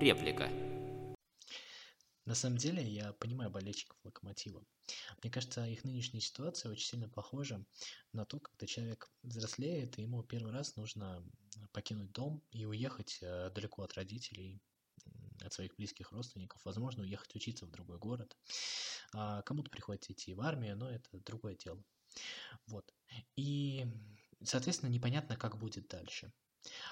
Реплика. На самом деле, я понимаю болельщиков Локомотива. Мне кажется, их нынешняя ситуация очень сильно похожа на то, когда человек взрослеет, и ему первый раз нужно покинуть дом и уехать э, далеко от родителей, от своих близких родственников, возможно, уехать учиться в другой город. А кому-то приходится идти в армию, но это другое дело. Вот. И, соответственно, непонятно, как будет дальше.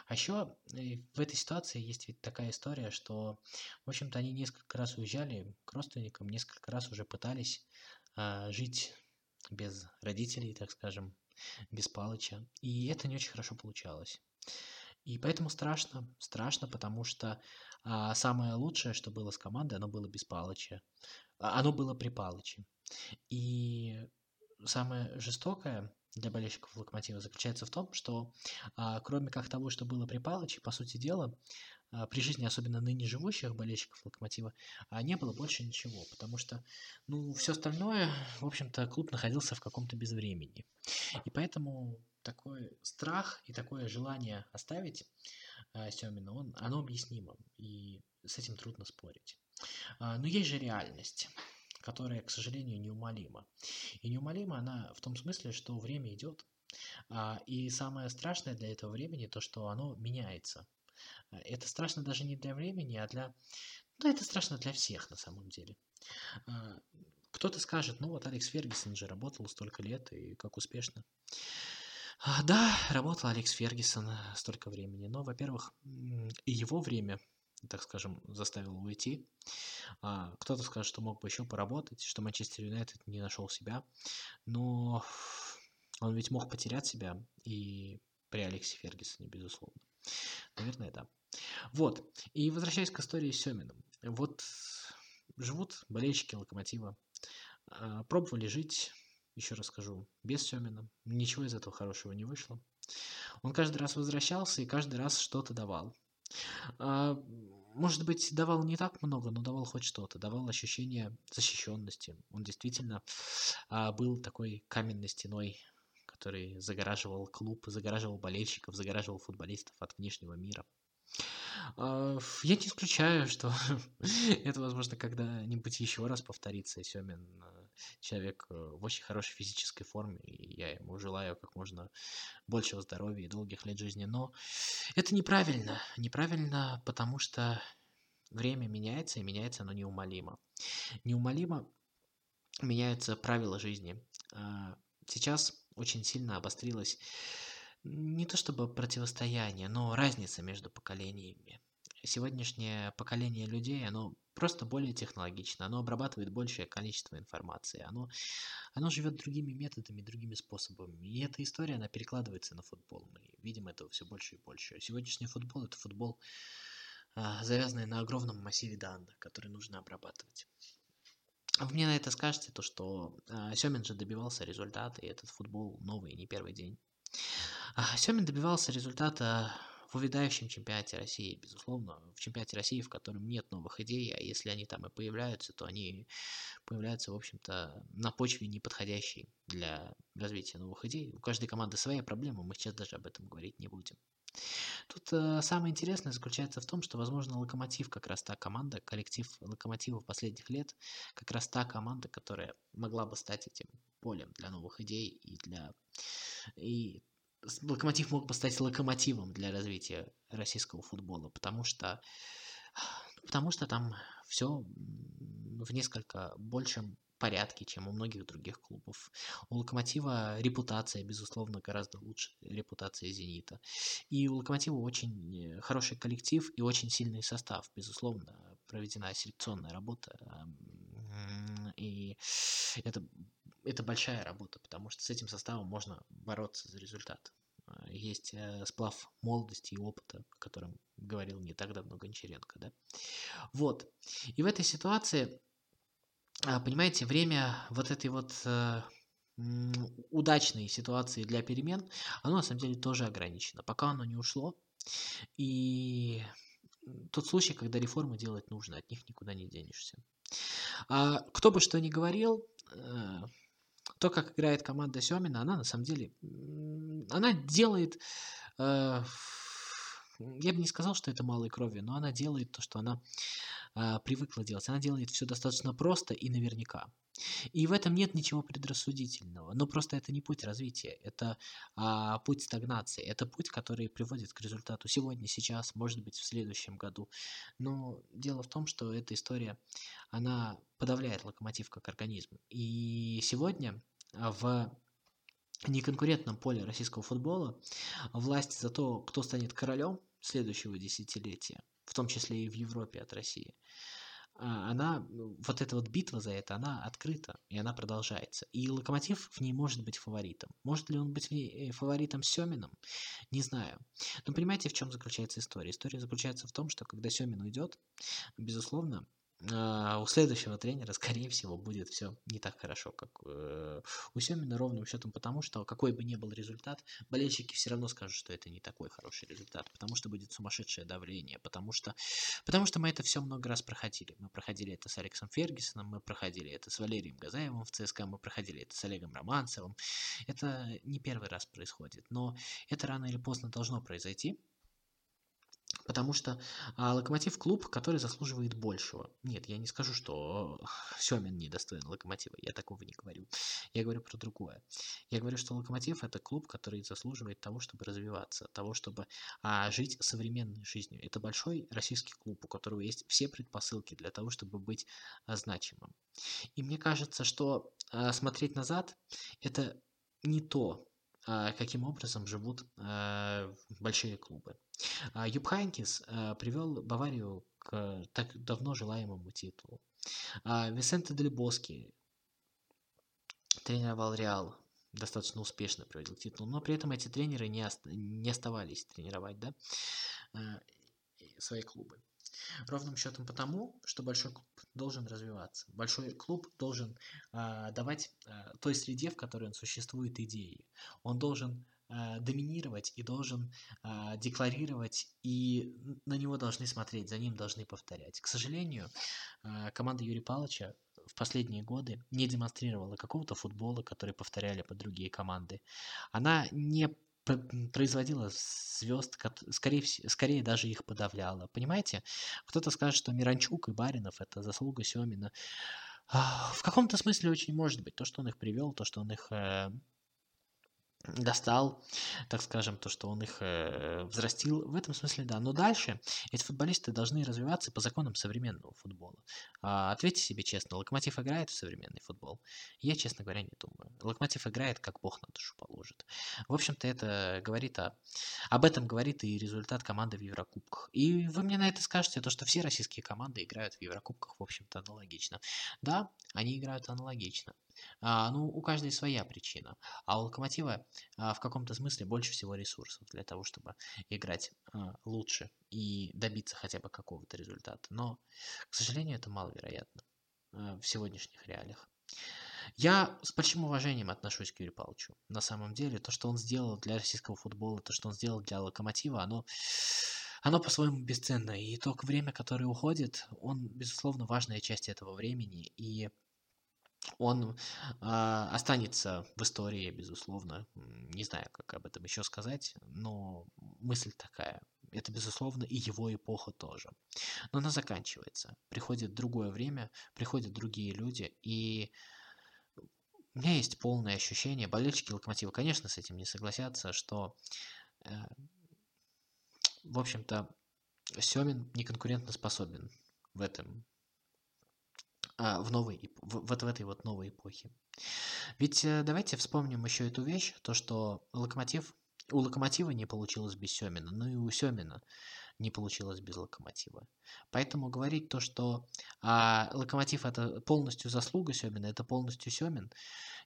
А еще э, в этой ситуации есть ведь такая история, что, в общем-то, они несколько раз уезжали к родственникам, несколько раз уже пытались а, жить без родителей, так скажем, без Палыча. И это не очень хорошо получалось. И поэтому страшно, страшно, потому что а, самое лучшее, что было с командой, оно было без Палыча. А, оно было при Палыче. И самое жестокое для болельщиков Локомотива заключается в том, что а, кроме как того, что было при Палыче, по сути дела, а, при жизни особенно ныне живущих болельщиков Локомотива а, не было больше ничего, потому что, ну, все остальное, в общем-то, клуб находился в каком-то безвремени. И поэтому такой страх и такое желание оставить а, Семина, он, оно объяснимо, и с этим трудно спорить. А, но есть же реальность которая, к сожалению, неумолима. И неумолима она в том смысле, что время идет. А, и самое страшное для этого времени то, что оно меняется. Это страшно даже не для времени, а для... Ну, это страшно для всех на самом деле. А, кто-то скажет, ну вот Алекс Фергюсон же работал столько лет, и как успешно. А, да, работал Алекс Фергюсон столько времени, но, во-первых, его время так скажем, заставил уйти. А, кто-то скажет, что мог бы еще поработать, что Манчестер Юнайтед не нашел себя. Но он ведь мог потерять себя и при Алексе Фергюсоне, безусловно. Наверное, да. Вот. И возвращаясь к истории с Семиным. Вот живут болельщики Локомотива. А, пробовали жить, еще раз скажу, без Семина. Ничего из этого хорошего не вышло. Он каждый раз возвращался и каждый раз что-то давал. А, может быть, давал не так много, но давал хоть что-то, давал ощущение защищенности. Он действительно а, был такой каменной стеной, который загораживал клуб, загораживал болельщиков, загораживал футболистов от внешнего мира. А, я не исключаю, что это, возможно, когда-нибудь еще раз повторится. Семин человек э, в очень хорошей физической форме, и я ему желаю как можно большего здоровья и долгих лет жизни. Но это неправильно. Неправильно, потому что время меняется, и меняется оно неумолимо. Неумолимо меняются правила жизни. А, сейчас очень сильно обострилось не то чтобы противостояние, но разница между поколениями. Сегодняшнее поколение людей, оно просто более технологично, оно обрабатывает большее количество информации, оно, оно живет другими методами, другими способами. И эта история, она перекладывается на футбол. Мы видим этого все больше и больше. Сегодняшний футбол – это футбол, а, завязанный на огромном массиве данных, который нужно обрабатывать. Вы мне на это скажете, то, что а, Семин же добивался результата, и этот футбол новый, не первый день. А, Семин добивался результата в увядающем чемпионате России, безусловно, в чемпионате России, в котором нет новых идей, а если они там и появляются, то они появляются, в общем-то, на почве неподходящей для развития новых идей. У каждой команды своя проблема, мы сейчас даже об этом говорить не будем. Тут э, самое интересное заключается в том, что, возможно, Локомотив как раз та команда, коллектив Локомотива последних лет, как раз та команда, которая могла бы стать этим полем для новых идей и для и Локомотив мог бы стать локомотивом для развития российского футбола, потому что, потому что там все в несколько большем порядке, чем у многих других клубов. У Локомотива репутация, безусловно, гораздо лучше репутации Зенита. И у Локомотива очень хороший коллектив и очень сильный состав, безусловно, проведена селекционная работа. И это это большая работа, потому что с этим составом можно бороться за результат. А, есть э, сплав молодости и опыта, о котором говорил не так давно Гончаренко, да. Вот. И в этой ситуации, а, понимаете, время вот этой вот э, удачной ситуации для перемен, оно на самом деле тоже ограничено. Пока оно не ушло, и тот случай, когда реформы делать нужно, от них никуда не денешься. А кто бы что ни говорил, э, то, как играет команда Семина, она на самом деле, она делает, э, я бы не сказал, что это малой крови, но она делает то, что она э, привыкла делать. Она делает все достаточно просто и наверняка. И в этом нет ничего предрассудительного. Но просто это не путь развития, это а, путь стагнации, это путь, который приводит к результату сегодня, сейчас, может быть, в следующем году. Но дело в том, что эта история, она подавляет локомотив как организм. И сегодня в неконкурентном поле российского футбола власть за то, кто станет королем следующего десятилетия, в том числе и в Европе от России, а, она, ну, вот эта вот битва за это, она открыта, и она продолжается. И Локомотив в ней может быть фаворитом. Может ли он быть э, фаворитом Семином? Не знаю. Но понимаете, в чем заключается история? История заключается в том, что когда Семин уйдет, безусловно, у следующего тренера, скорее всего, будет все не так хорошо, как э, у Семина, ровным счетом потому, что какой бы ни был результат, болельщики все равно скажут, что это не такой хороший результат, потому что будет сумасшедшее давление, потому что, потому что мы это все много раз проходили. Мы проходили это с Алексом Фергюсоном, мы проходили это с Валерием Газаевым в ЦСКА, мы проходили это с Олегом Романцевым. Это не первый раз происходит, но это рано или поздно должно произойти, Потому что а, Локомотив клуб, который заслуживает большего. Нет, я не скажу, что Семин недостоин Локомотива. Я такого не говорю. Я говорю про другое. Я говорю, что Локомотив это клуб, который заслуживает того, чтобы развиваться, того, чтобы а, жить современной жизнью. Это большой российский клуб, у которого есть все предпосылки для того, чтобы быть а, значимым. И мне кажется, что а, смотреть назад это не то, каким образом живут а, большие клубы. А, Юб Хайнкис привел Баварию к так давно желаемому титулу. Висенте Делебоски тренировал Реал, достаточно успешно приводил к титулу, но при этом эти тренеры не, ост- не оставались тренировать да, свои клубы. Ровным счетом потому, что большой клуб должен развиваться. Большой клуб должен э, давать э, той среде, в которой он существует, идеи. Он должен э, доминировать и должен э, декларировать, и на него должны смотреть, за ним должны повторять. К сожалению, э, команда Юрия Павловича в последние годы не демонстрировала какого-то футбола, который повторяли под другие команды. Она не производила звезд, скорее, скорее даже их подавляла. Понимаете? Кто-то скажет, что Миранчук и Баринов – это заслуга Семина. В каком-то смысле очень может быть. То, что он их привел, то, что он их э, достал, так скажем, то, что он их э, взрастил, в этом смысле да. Но дальше эти футболисты должны развиваться по законам современного футбола. А, ответьте себе честно, Локомотив играет в современный футбол? Я, честно говоря, не думаю. Локомотив играет, как Бог на душу положит. В общем-то, это говорит о... Об этом говорит и результат команды в Еврокубках. И вы мне на это скажете, то, что все российские команды играют в Еврокубках, в общем-то, аналогично. Да, они играют аналогично. А, ну, у каждой своя причина. А у Локомотива а, в каком-то смысле больше всего ресурсов для того, чтобы играть а, лучше и добиться хотя бы какого-то результата. Но, к сожалению, это маловероятно а, в сегодняшних реалиях. Я с большим уважением отношусь к Юрию Павловичу. На самом деле, то, что он сделал для российского футбола, то, что он сделал для Локомотива, оно оно по-своему бесценно. И то время, которое уходит, он, безусловно, важная часть этого времени. И он э, останется в истории, безусловно. Не знаю, как об этом еще сказать, но мысль такая. Это, безусловно, и его эпоха тоже. Но она заканчивается. Приходит другое время, приходят другие люди, и у меня есть полное ощущение, болельщики Локомотива, конечно, с этим не согласятся, что, э, в общем-то, Семин неконкурентно способен в этом в, новой, в, вот в этой вот новой эпохе. Ведь э, давайте вспомним еще эту вещь, то, что Локомотив, у Локомотива не получилось без Семина, ну и у Семина не получилось без Локомотива. Поэтому говорить то, что а, Локомотив это полностью заслуга Семина, это полностью Семин,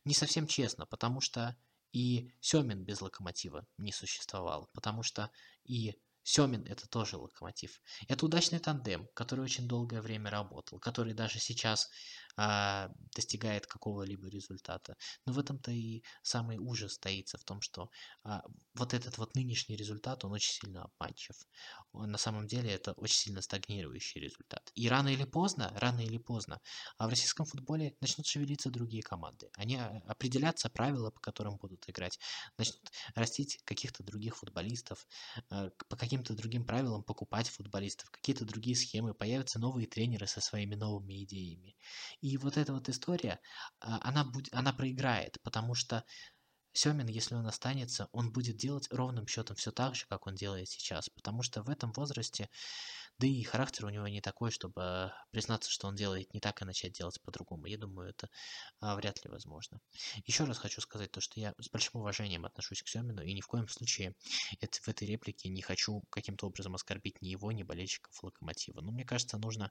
не совсем честно, потому что и Семин без Локомотива не существовал, потому что и Семин это тоже локомотив. Это удачный тандем, который очень долгое время работал, который даже сейчас а, достигает какого-либо результата. Но в этом-то и самый ужас стоится в том, что а, вот этот вот нынешний результат, он очень сильно обманчив. Он, на самом деле это очень сильно стагнирующий результат. И рано или поздно, рано или поздно, а в российском футболе начнут шевелиться другие команды. Они а, определятся правила, по которым будут играть, начнут растить каких-то других футболистов, а, по каким каким-то другим правилам покупать футболистов, какие-то другие схемы, появятся новые тренеры со своими новыми идеями. И вот эта вот история, а, она, будет, она проиграет, потому что Семин, если он останется, он будет делать ровным счетом все так же, как он делает сейчас, потому что в этом возрасте да и характер у него не такой, чтобы признаться, что он делает не так и начать делать по-другому. Я думаю, это а, вряд ли возможно. Еще раз хочу сказать то, что я с большим уважением отношусь к Семину, и ни в коем случае это, в этой реплике не хочу каким-то образом оскорбить ни его, ни болельщиков Локомотива. Но мне кажется, нужно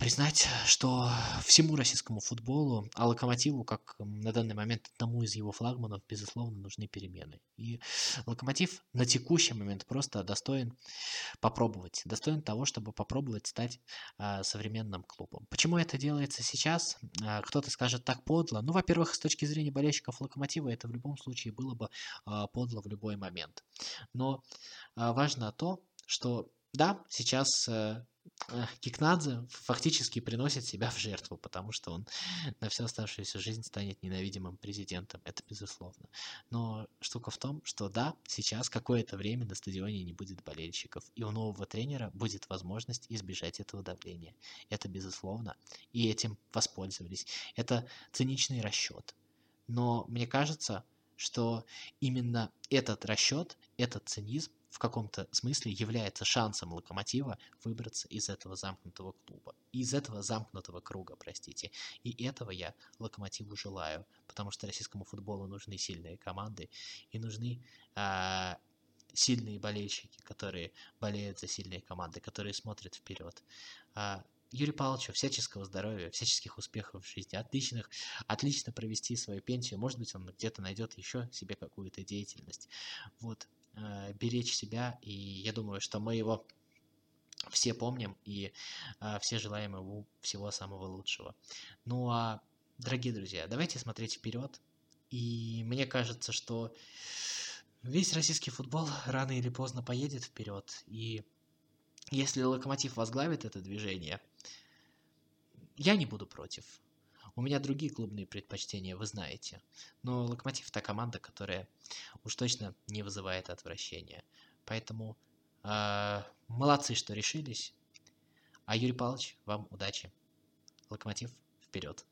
признать, что всему российскому футболу, а Локомотиву, как на данный момент одному из его флагманов, безусловно, нужны перемены. И Локомотив на текущий момент просто достоин попробовать, достоин того, чтобы попробовать стать а, современным клубом. Почему это делается сейчас? А, кто-то скажет так подло. Ну, во-первых, с точки зрения болельщиков Локомотива, это в любом случае было бы а, подло в любой момент. Но а, важно то, что да, сейчас э, Кикнадзе фактически приносит себя в жертву, потому что он на всю оставшуюся жизнь станет ненавидимым президентом, это безусловно. Но штука в том, что да, сейчас какое-то время на стадионе не будет болельщиков, и у нового тренера будет возможность избежать этого давления. Это безусловно, и этим воспользовались. Это циничный расчет. Но мне кажется, что именно этот расчет, этот цинизм в каком-то смысле является шансом локомотива выбраться из этого замкнутого клуба, из этого замкнутого круга, простите. И этого я локомотиву желаю, потому что российскому футболу нужны сильные команды и нужны а, сильные болельщики, которые болеют за сильные команды, которые смотрят вперед. А, Юрию Павловичу всяческого здоровья, всяческих успехов в жизни, отличных, отлично провести свою пенсию. Может быть, он где-то найдет еще себе какую-то деятельность. Вот, э, беречь себя, и я думаю, что мы его все помним и э, все желаем ему всего самого лучшего. Ну а, дорогие друзья, давайте смотреть вперед. И мне кажется, что весь российский футбол рано или поздно поедет вперед. И если Локомотив возглавит это движение, я не буду против. У меня другие клубные предпочтения, вы знаете. Но Локомотив та команда, которая уж точно не вызывает отвращения. Поэтому э, молодцы, что решились. А Юрий Павлович, вам удачи. Локомотив вперед.